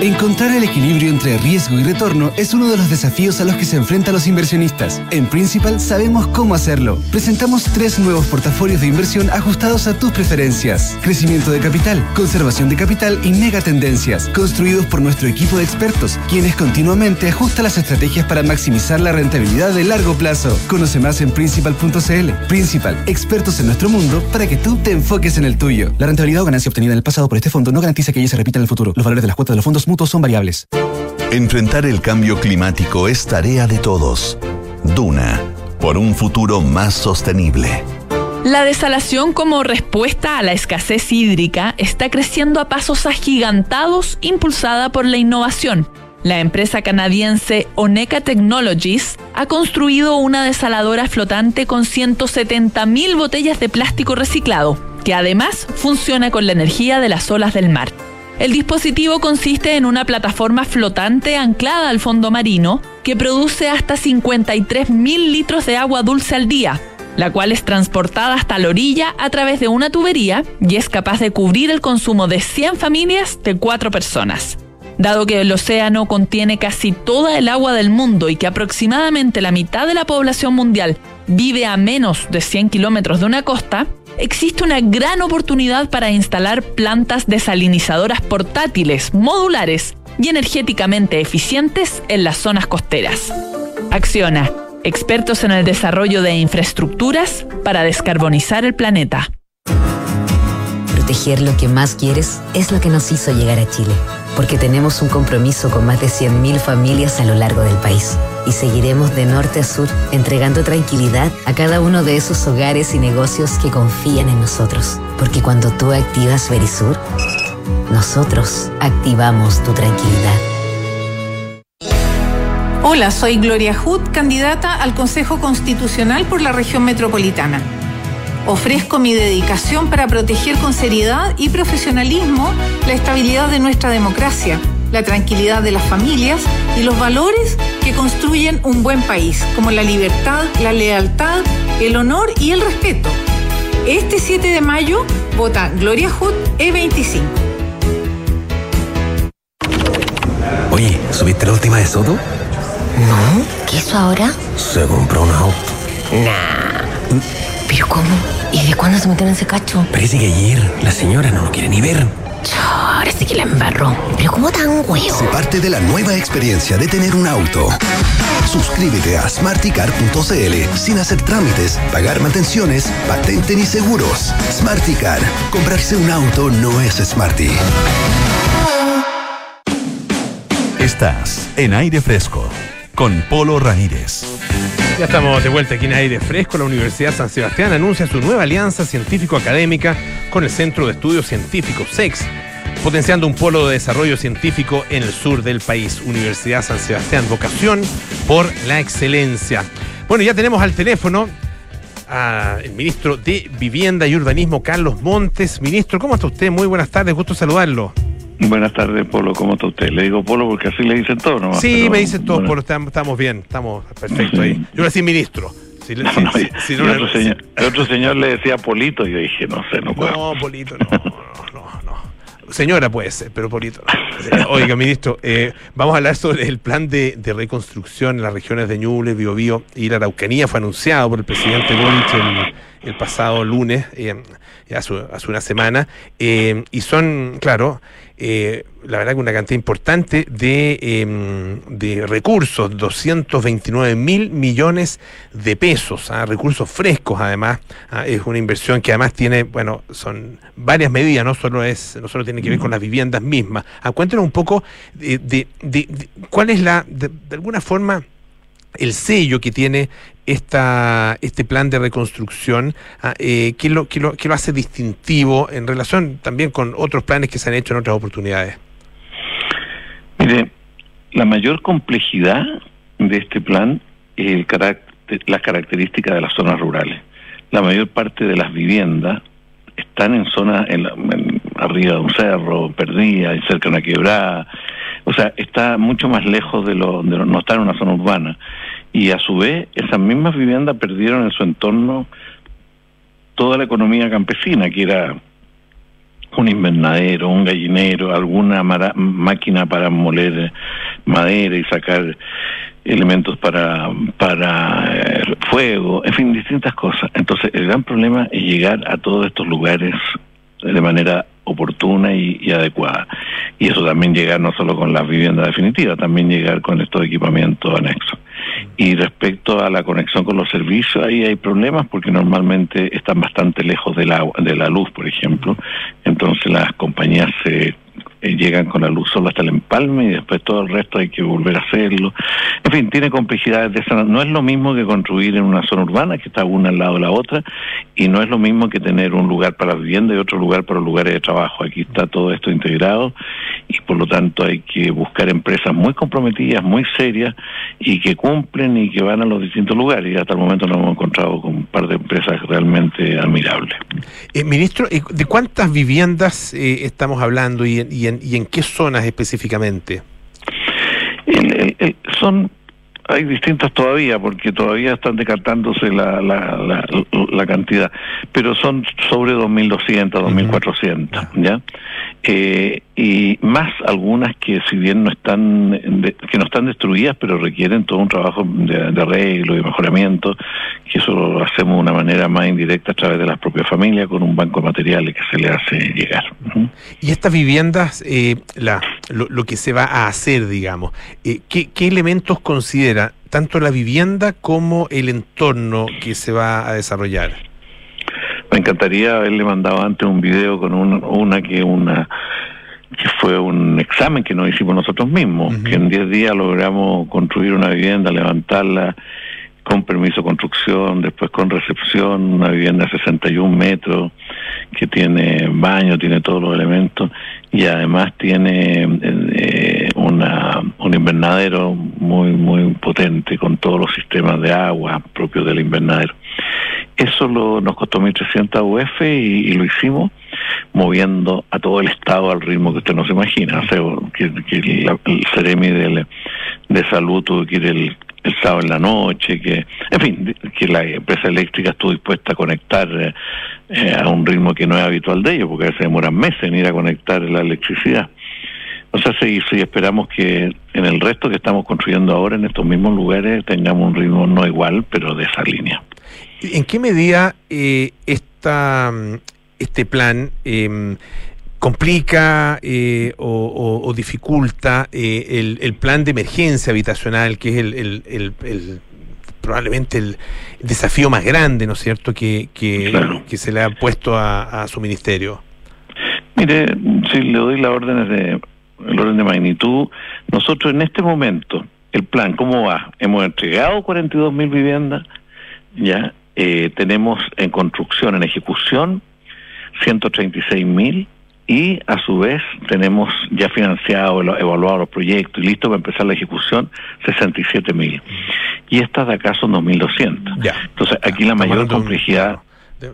Encontrar el equilibrio entre riesgo y retorno es uno de los desafíos a los que se enfrentan los inversionistas. En Principal sabemos cómo hacerlo. Presentamos tres nuevos portafolios de inversión ajustados a tus preferencias. Crecimiento de capital, conservación de capital y megatendencias, construidos por nuestro equipo de expertos, quienes continuamente ajustan las estrategias para maximizar la rentabilidad de largo plazo. Conoce más en principal.cl. Principal, expertos en nuestro mundo para que tú te enfoques en el tuyo. La rentabilidad o ganancia obtenida en el pasado por este fondo no garantiza que ella se repita en el futuro. Los valores de las cuotas de los fondos son variables. Enfrentar el cambio climático es tarea de todos. Duna, por un futuro más sostenible. La desalación como respuesta a la escasez hídrica está creciendo a pasos agigantados impulsada por la innovación. La empresa canadiense Oneca Technologies ha construido una desaladora flotante con 170.000 botellas de plástico reciclado, que además funciona con la energía de las olas del mar. El dispositivo consiste en una plataforma flotante anclada al fondo marino que produce hasta 53.000 litros de agua dulce al día, la cual es transportada hasta la orilla a través de una tubería y es capaz de cubrir el consumo de 100 familias de 4 personas. Dado que el océano contiene casi toda el agua del mundo y que aproximadamente la mitad de la población mundial vive a menos de 100 kilómetros de una costa, existe una gran oportunidad para instalar plantas desalinizadoras portátiles, modulares y energéticamente eficientes en las zonas costeras. Acciona, expertos en el desarrollo de infraestructuras para descarbonizar el planeta. Proteger lo que más quieres es lo que nos hizo llegar a Chile, porque tenemos un compromiso con más de 100.000 familias a lo largo del país y seguiremos de norte a sur entregando tranquilidad a cada uno de esos hogares y negocios que confían en nosotros. Porque cuando tú activas Verisur, nosotros activamos tu tranquilidad. Hola, soy Gloria Hood, candidata al Consejo Constitucional por la región metropolitana. Ofrezco mi dedicación para proteger con seriedad y profesionalismo la estabilidad de nuestra democracia la tranquilidad de las familias y los valores que construyen un buen país, como la libertad, la lealtad, el honor y el respeto. Este 7 de mayo vota Gloria Hood E25. Oye, ¿subiste la última de Soto? No, ¿qué hizo ahora? Se compró un auto. Nah. ¿Pero cómo? ¿Y de cuándo se metió en ese cacho? Parece que ayer la señora no lo quiere ni ver. Ahora sí que la embarró. Pero ¿cómo tan huevo? Se parte de la nueva experiencia de tener un auto. Suscríbete a smarticar.cl sin hacer trámites, pagar mantenciones, patente ni seguros. Smarticar. Comprarse un auto no es smarty. Estás en aire fresco con Polo Ramírez. Ya estamos de vuelta aquí en aire fresco. La Universidad San Sebastián anuncia su nueva alianza científico-académica con el Centro de Estudios Científicos SEX, potenciando un polo de desarrollo científico en el sur del país. Universidad San Sebastián, vocación por la excelencia. Bueno, ya tenemos al teléfono al ministro de Vivienda y Urbanismo, Carlos Montes. Ministro, ¿cómo está usted? Muy buenas tardes, gusto saludarlo. Buenas tardes, Polo. ¿Cómo está usted? Le digo Polo porque así le dicen todo, ¿no? Sí, me dicen todo, Polo. Estamos, bien, estamos perfecto ahí. Yo le decía ministro. Si, no, si, no, otro señor, el otro señor le decía Polito y yo dije, no sé, no puedo. No, Polito, no, no, no. Señora puede ser, pero Polito no. Oiga, ministro, eh, vamos a hablar sobre el plan de, reconstrucción en las regiones de Ñuble, Biobío y la Araucanía. Fue anunciado por el presidente Boric el, pasado lunes, eh, hace, una semana. Eh, y son, claro, eh, la verdad que una cantidad importante de, eh, de recursos, 229 mil millones de pesos, ¿ah? recursos frescos además, ¿ah? es una inversión que además tiene, bueno, son varias medidas, no solo es, no solo tiene que ver con las viviendas mismas. Ah, cuéntenos un poco de, de, de, cuál es la, de, alguna forma, el sello que tiene esta, este plan de reconstrucción, ah, eh, ¿qué, lo, qué, lo, lo hace distintivo en relación también con otros planes que se han hecho en otras oportunidades? Mire, la mayor complejidad de este plan es el carácter, las características de las zonas rurales. La mayor parte de las viviendas están en zonas en arriba de un cerro, perdidas, cerca de una quebrada. O sea, está mucho más lejos de lo, de lo, no está en una zona urbana y a su vez esas mismas viviendas perdieron en su entorno toda la economía campesina, que era un invernadero, un gallinero, alguna máquina para moler madera y sacar elementos para, para eh, fuego, en fin, distintas cosas. Entonces, el gran problema es llegar a todos estos lugares de manera oportuna y, adecuada. Y eso también llegar no solo con la vivienda definitiva, también llegar con estos equipamientos anexos. Y respecto a la conexión con los servicios, ahí hay problemas porque normalmente están bastante lejos de la, de la luz, por ejemplo. Entonces las compañías se eh, llegan con la luz solo hasta el empalme y después todo el resto hay que volver a hacerlo. En fin, tiene complejidades de esa. No es lo mismo que construir en una zona urbana que está una al lado de la otra y no es lo mismo que tener un lugar para vivienda y otro lugar para lugares de trabajo. Aquí está todo esto integrado y por lo tanto hay que buscar empresas muy comprometidas, muy serias y que cumplen y que van a los distintos lugares. Y hasta el momento nos hemos encontrado con un par de empresas realmente admirables. Eh, ministro, eh, ¿de cuántas viviendas estamos hablando y, y en y en qué zonas específicamente? son hay distintas todavía, porque todavía están decantándose la, la, la, cantidad, pero son sobre 2.200, 2.400, ¿ya? Eh, y más algunas que si bien no están, que no están destruidas, pero requieren todo un trabajo de, arreglo y mejoramiento, que eso lo hacemos de una manera más indirecta a través de las propias familias, con un banco de materiales que se le hace llegar. Y estas viviendas, eh, la, lo, que se va a hacer, digamos, eh, ¿qué, ¿qué elementos considera tanto la vivienda como el entorno que se va a desarrollar. Me encantaría haberle mandado antes un video con una que una que fue un examen que nos hicimos nosotros mismos, que en 10 días logramos construir una vivienda, levantarla con permiso de construcción, después con recepción, una vivienda de 61 metros, que tiene baño, tiene todos los elementos, y además tiene eh, una, un invernadero muy, muy potente, con todos los sistemas de agua propios del invernadero. Eso lo, nos costó 1.300 UF y, lo hicimos moviendo a todo el Estado al ritmo que usted no se imagina. O sea, que, el Ceremi de, de Salud tuvo que ir el el sábado en la noche, que, en fin, que la empresa eléctrica estuvo dispuesta a conectar eh, a un ritmo que no es habitual de ellos, porque a veces demoran meses en ir a conectar la electricidad. O sea, sí, sí, esperamos que en el resto que estamos construyendo ahora, en estos mismos lugares, tengamos un ritmo no igual, pero de esa línea. ¿En qué medida eh, esta, este plan eh, complica eh, o, dificulta eh, el, plan de emergencia habitacional, que es el, probablemente el desafío más grande, ¿no es cierto?, que, que, se le ha puesto a, su ministerio. Mire, si le doy la orden de, el orden de magnitud, nosotros en este momento, el plan, ¿cómo va? Hemos entregado 42 mil viviendas, ya, eh, tenemos en construcción, en ejecución, 136 mil, y a su vez tenemos ya financiado, evaluado los proyectos y listo para empezar la ejecución 67 mil. Y estas de acá son 2.200. Entonces aquí la mayor complejidad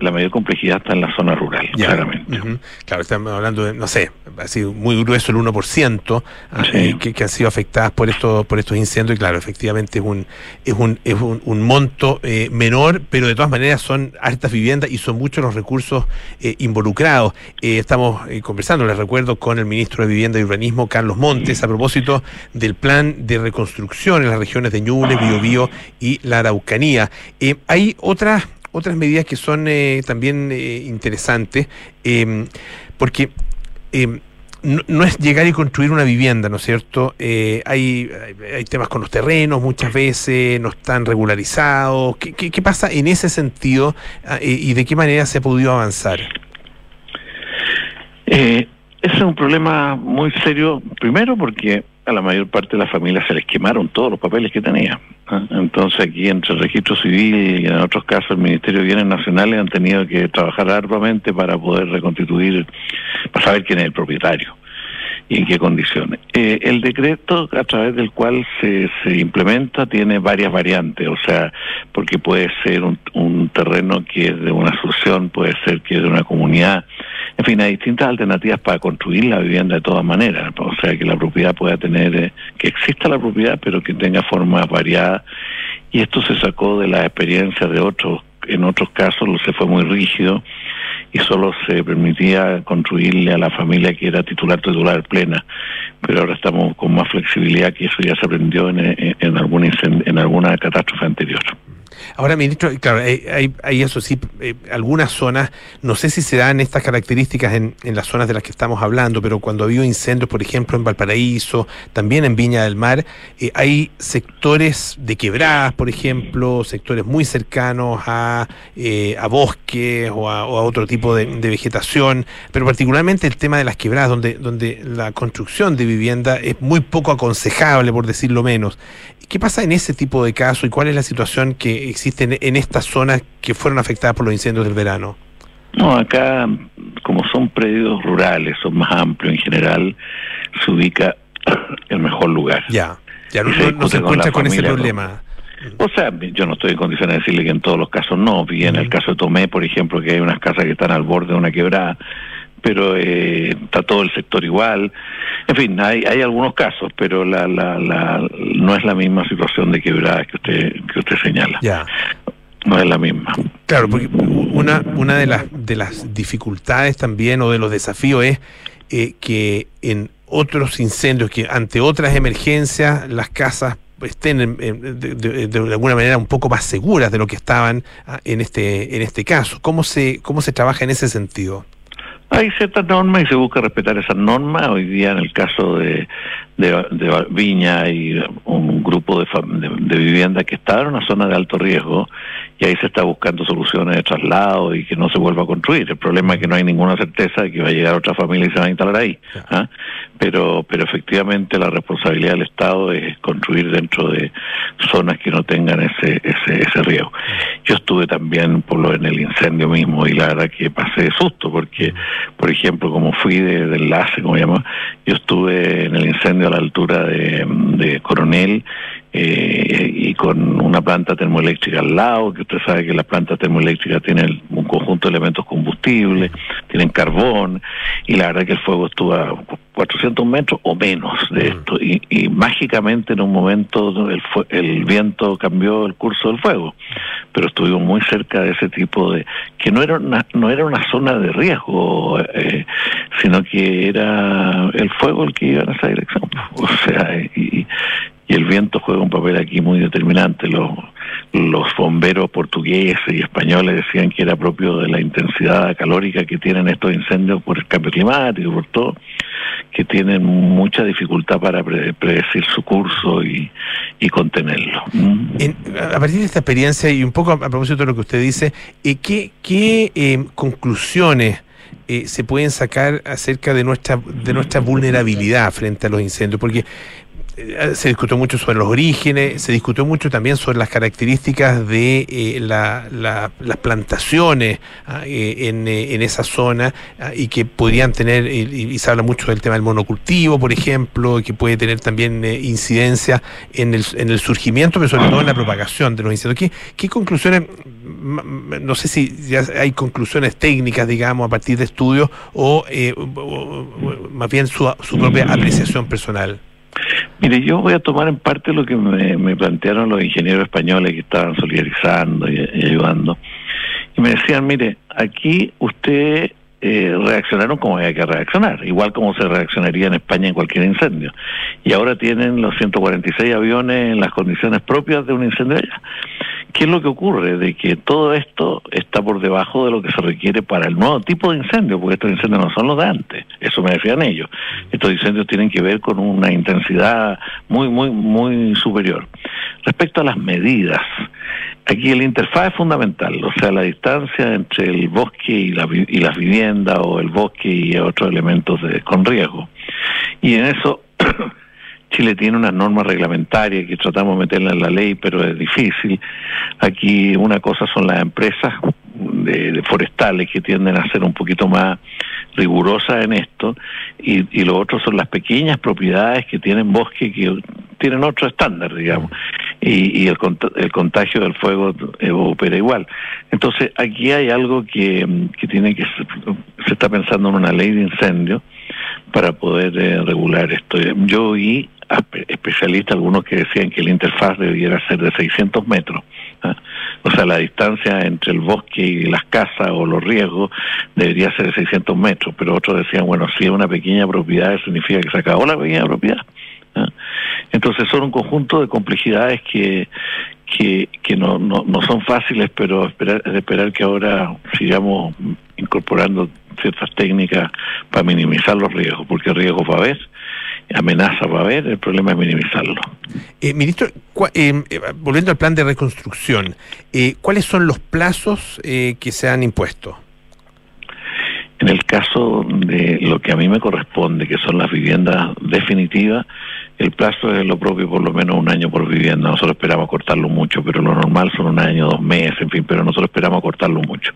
la mayor complejidad está en la zona rural, claramente. Claro, estamos hablando de, no sé, ha sido muy grueso el 1% ah, eh, que, que, han sido afectadas por estos por estos incendios y claro, efectivamente es un es un, es un, monto eh, menor, pero de todas maneras son altas viviendas y son muchos los recursos eh, involucrados. estamos conversando, les recuerdo, con el ministro de Vivienda y Urbanismo, Carlos Montes, a propósito del plan de reconstrucción en las regiones de Ñuble, Biobío y la Araucanía. hay otras otras medidas que son eh, también eh, interesantes, em, porque em, no, es llegar y construir una vivienda, ¿no es cierto? Eh, hay, hay temas con los terrenos muchas veces, no están regularizados. ¿Qué, qué, pasa en ese sentido ah, y de qué manera se ha podido avanzar? ese es un problema muy serio, primero porque a la mayor parte de las familias se les quemaron todos los papeles que tenían. Entonces aquí entre el registro civil y en otros casos el Ministerio de Bienes Nacionales han tenido que trabajar arduamente para poder reconstituir, para saber quién es el propietario y en qué condiciones. Eh, el decreto a través del cual se, se implementa tiene varias variantes, o sea, porque puede ser un, un terreno que es de una asociación, puede ser que es de una comunidad, en fin, hay distintas alternativas para construir la vivienda de todas maneras, o sea, que la propiedad pueda tener, eh, que exista la propiedad, pero que tenga formas variadas, y esto se sacó de la experiencia de otros, en otros casos se fue muy rígido, y solo se permitía construirle a la familia que era titular titular plena, pero ahora estamos con más flexibilidad que eso ya se aprendió en, en, en algún en alguna catástrofe anterior. Ahora, ministro, claro, hay, hay eso sí, eh, algunas zonas, no sé si se dan estas características en, en, las zonas de las que estamos hablando, pero cuando ha habido incendios, por ejemplo, en Valparaíso, también en Viña del Mar, eh, hay sectores de quebradas, por ejemplo, sectores muy cercanos a, eh, bosques o a, otro tipo de, de, vegetación, pero particularmente el tema de las quebradas, donde, donde la construcción de vivienda es muy poco aconsejable, por decirlo menos. ¿Qué pasa en ese tipo de casos y cuál es la situación que existe en, en estas zonas que fueron afectadas por los incendios del verano? No, acá, como son predios rurales, son más amplios en general, se ubica el mejor lugar. Ya, ya no, se, no se encuentra con, con ese problema. O sea, yo no estoy en condiciones de decirle que en todos los casos no. Vi en el caso de Tomé, por ejemplo, que hay unas casas que están al borde de una quebrada, pero eh, está todo el sector igual. En fin, hay, hay algunos casos, pero la, la, la, no es la misma situación de quebrada que usted, que usted señala. Ya. No es la misma. Claro, porque una, una de, las, de las dificultades también o de los desafíos es eh, que en otros incendios, que ante otras emergencias, las casas estén en, en, de, de, de, alguna manera un poco más seguras de lo que estaban en este en este caso. ¿Cómo se cómo se trabaja en ese sentido? Hay ciertas normas y se busca respetar esas normas. Hoy día, en el caso de, de, de Viña, hay un grupo de, de, de viviendas que está en una zona de alto riesgo y ahí se está buscando soluciones de traslado y que no se vuelva a construir. El problema es que no hay ninguna certeza de que va a llegar otra familia y se va a instalar ahí. ¿ah? Pero, pero efectivamente la responsabilidad del Estado es construir dentro de zonas que no tengan ese, ese, ese riesgo. Yo estuve también por lo en el incendio mismo y la verdad que pasé de susto porque, por ejemplo, como fui de, de enlace, como llama, yo estuve en el incendio a la altura de, de Coronel eh, y con una planta termoeléctrica al lado, que usted sabe que la planta termoeléctrica tiene un conjunto de elementos combustibles, tienen carbón, y la verdad que el fuego estuvo a 400 metros o menos de esto, y, y mágicamente en un momento el, el viento cambió el curso del fuego, pero estuvimos muy cerca de ese tipo de, que no era una, no era una zona de riesgo, eh, sino que era el fuego el que iba en esa dirección, o sea, y, y el viento juega un papel aquí muy determinante. Los, bomberos portugueses y españoles decían que era propio de la intensidad calórica que tienen estos incendios por el cambio climático, por todo, que tienen mucha dificultad para pre predecir su curso y, contenerlo. En, a partir de esta experiencia y un poco a, propósito de lo que usted dice, eh, ¿qué, qué eh, conclusiones eh, se pueden sacar acerca de nuestra, de nuestra vulnerabilidad frente a los incendios? Porque se discutió mucho sobre los orígenes, se discutió mucho también sobre las características de eh, la, la, las plantaciones eh, en, en, esa zona y que podrían tener, y, se habla mucho del tema del monocultivo, por ejemplo, que puede tener también eh, incidencia en el, en el surgimiento, pero sobre todo en la propagación de los incendios. ¿Qué, qué conclusiones, no sé si ya hay conclusiones técnicas, digamos, a partir de estudios o, o, más bien su propia apreciación personal? Mire, yo voy a tomar en parte lo que me, me plantearon los ingenieros españoles que estaban solidarizando y, y, ayudando. Y me decían, mire, aquí usted eh, reaccionaron como había que reaccionar, igual como se reaccionaría en España en cualquier incendio. Y ahora tienen los 146 aviones en las condiciones propias de un incendio allá. ¿Qué es lo que ocurre? De que todo esto está por debajo de lo que se requiere para el nuevo tipo de incendio, porque estos incendios no son los de antes, eso me decían ellos. Estos incendios tienen que ver con una intensidad muy, muy, muy superior. Respecto a las medidas, aquí el interfaz es fundamental, o sea, la distancia entre el bosque y, la, y las viviendas o el bosque y otros elementos de, con riesgo. Y en eso Chile tiene unas normas reglamentarias que tratamos de meterlas en la ley, pero es difícil. Aquí una cosa son las empresas de, forestales que tienden a ser un poquito más rigurosas en esto y, y lo otro son las pequeñas propiedades que tienen bosque que tienen otro estándar, digamos, y, y el, el contagio del fuego opera igual. Entonces, aquí hay algo que, que tiene que se está pensando en una ley de incendio para poder eh, regular esto. Yo oí especialistas, algunos que decían que la interfaz debiera ser de 600 metros, ¿eh? O sea, la distancia entre el bosque y las casas o los riesgos debería ser de 600 metros, pero otros decían, bueno, si es una pequeña propiedad, significa que se acabó la pequeña propiedad. ¿ah? Entonces son un conjunto de complejidades que, que, que no, no, no son fáciles, pero esperar, esperar que ahora sigamos incorporando ciertas técnicas para minimizar los riesgos, porque riesgos va a haber, amenaza va a haber, el problema es minimizarlo. Eh, ministro, eh, eh, volviendo al plan de reconstrucción, eh, ¿cuáles son los plazos que se han impuesto? En el caso de lo que a mí me corresponde, que son las viviendas definitivas, el plazo es lo propio, por lo menos un año por vivienda. Nosotros esperamos cortarlo mucho, pero lo normal son un año, dos meses, en fin, pero nosotros esperamos cortarlo mucho.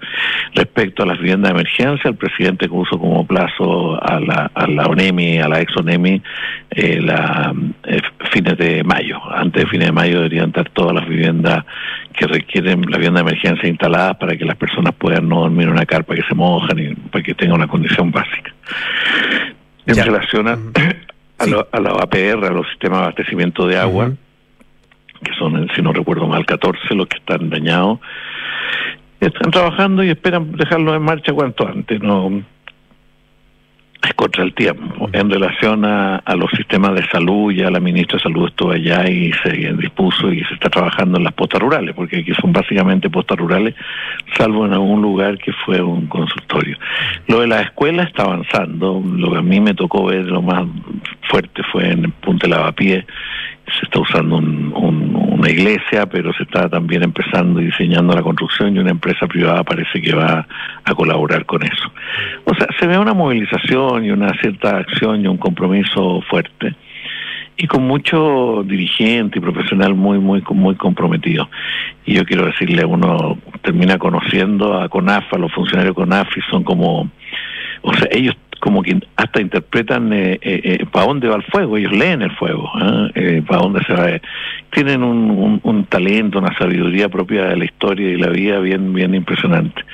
Respecto a las viviendas de emergencia, el presidente puso como plazo a la, a ONEMI, a la ex ONEMI, eh, la, eh, fines de mayo. Antes de fines de mayo deberían estar todas las viviendas que requieren la vivienda de emergencia instaladas para que las personas puedan no dormir en una carpa que se mojan y para que tengan una condición básica. En Ya. relación a, a, lo- a la APR, a los sistemas de abastecimiento de agua, que son, si no recuerdo mal, 14 los que están dañados, están trabajando y esperan dejarlo en marcha cuanto antes. No contra el tiempo. En relación a, a los sistemas de salud, ya la ministra de Salud estuvo allá y se dispuso y se está trabajando en las postas rurales, porque aquí son básicamente postas rurales, salvo en algún lugar que fue un consultorio. Lo de la escuela está avanzando. Lo que a mí me tocó ver lo más fuerte fue en Punta Lavapié. Se está usando un- un- una iglesia, pero se está también empezando y diseñando la construcción y una empresa privada parece que va a colaborar con eso. O sea, se ve una movilización y una cierta acción y un compromiso fuerte y con mucho dirigente y profesional muy muy muy comprometido y yo quiero decirle uno termina conociendo a CONAF a los funcionarios CONAF y son como o sea ellos como que hasta interpretan eh, eh, para dónde va el fuego ellos leen el fuego ¿ah? eh, para dónde se va tienen un, un, un talento una sabiduría propia de la historia y la vida bien bien impresionante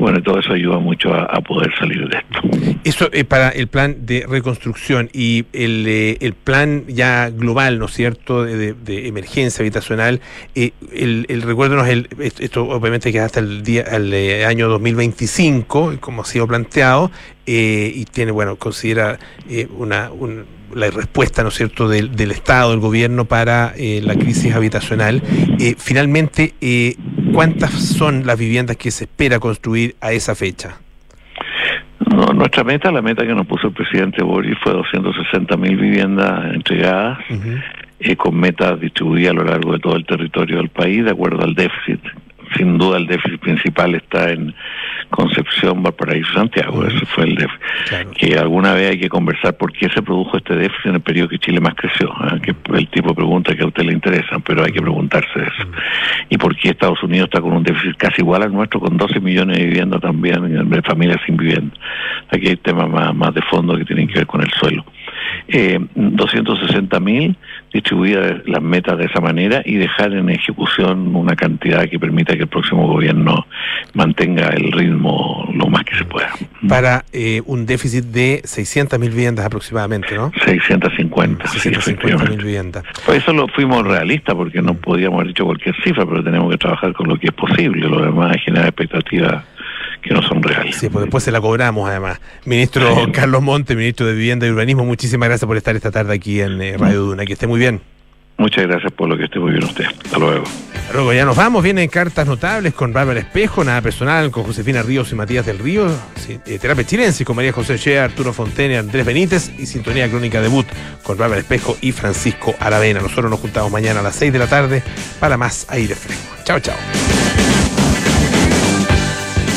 bueno todo eso ayuda mucho a, poder salir de esto Eso es para el plan de reconstrucción y el, eh, el plan ya global, ¿no es cierto?, de, emergencia habitacional. eh, el, el recuérdenos, el, esto obviamente que hasta el día, al eh, año 2025, como ha sido planteado, eh, y tiene, bueno, considera eh, una, un- la respuesta, ¿no es cierto?, del, del Estado, del gobierno para eh, la crisis habitacional. Eh, finalmente, eh, ¿cuántas son las viviendas que se espera construir a esa fecha? No, nuestra meta, la meta que nos puso el presidente Boris fue 260 mil viviendas entregadas, eh, con metas distribuidas a lo largo de todo el territorio del país, de acuerdo al déficit. Sin duda el déficit principal está en Concepción, Valparaíso, Santiago. Ese fue el déficit. Que alguna vez hay que conversar por qué se produjo este déficit en el periodo que Chile más creció. ¿eh? Que el tipo de preguntas que a usted le interesan, pero hay que preguntarse eso. Y por qué Estados Unidos está con un déficit casi igual al nuestro, con 12 millones de viviendas también, de familias sin vivienda. Aquí hay temas más, más de fondo que tienen que ver con el suelo. Eh, 260 mil distribuidas las metas de esa manera y dejar en ejecución una cantidad que permita que el próximo gobierno mantenga el ritmo lo más que se pueda. para eh, un déficit de 600.000 viviendas aproximadamente, ¿no? 650. sí, 650.000 efectivamente. viviendas. Por eso lo fuimos realistas, porque no podíamos haber dicho cualquier cifra, pero tenemos que trabajar con lo que es posible. Lo demás es generar expectativas que no son reales. Sí, pues después se la cobramos además. Ministro Carlos Monte, ministro de Vivienda y Urbanismo, muchísimas gracias por estar esta tarde aquí en eh, Radio Duna. Que esté muy bien. Muchas gracias por lo que esté muy bien usted. Hasta luego. Hasta Luego ya nos vamos, vienen cartas notables con Bárbara Espejo, nada personal, con Josefina Ríos y Matías del Río, sí, eh, Terapia Chilense con María José Shea, Arturo Fontaine, Andrés Benítez y Sintonía Crónica Debut con Bárbara Espejo y Francisco Aravena. Nosotros nos juntamos mañana a las 6 de la tarde para más aire fresco. Chao, chao.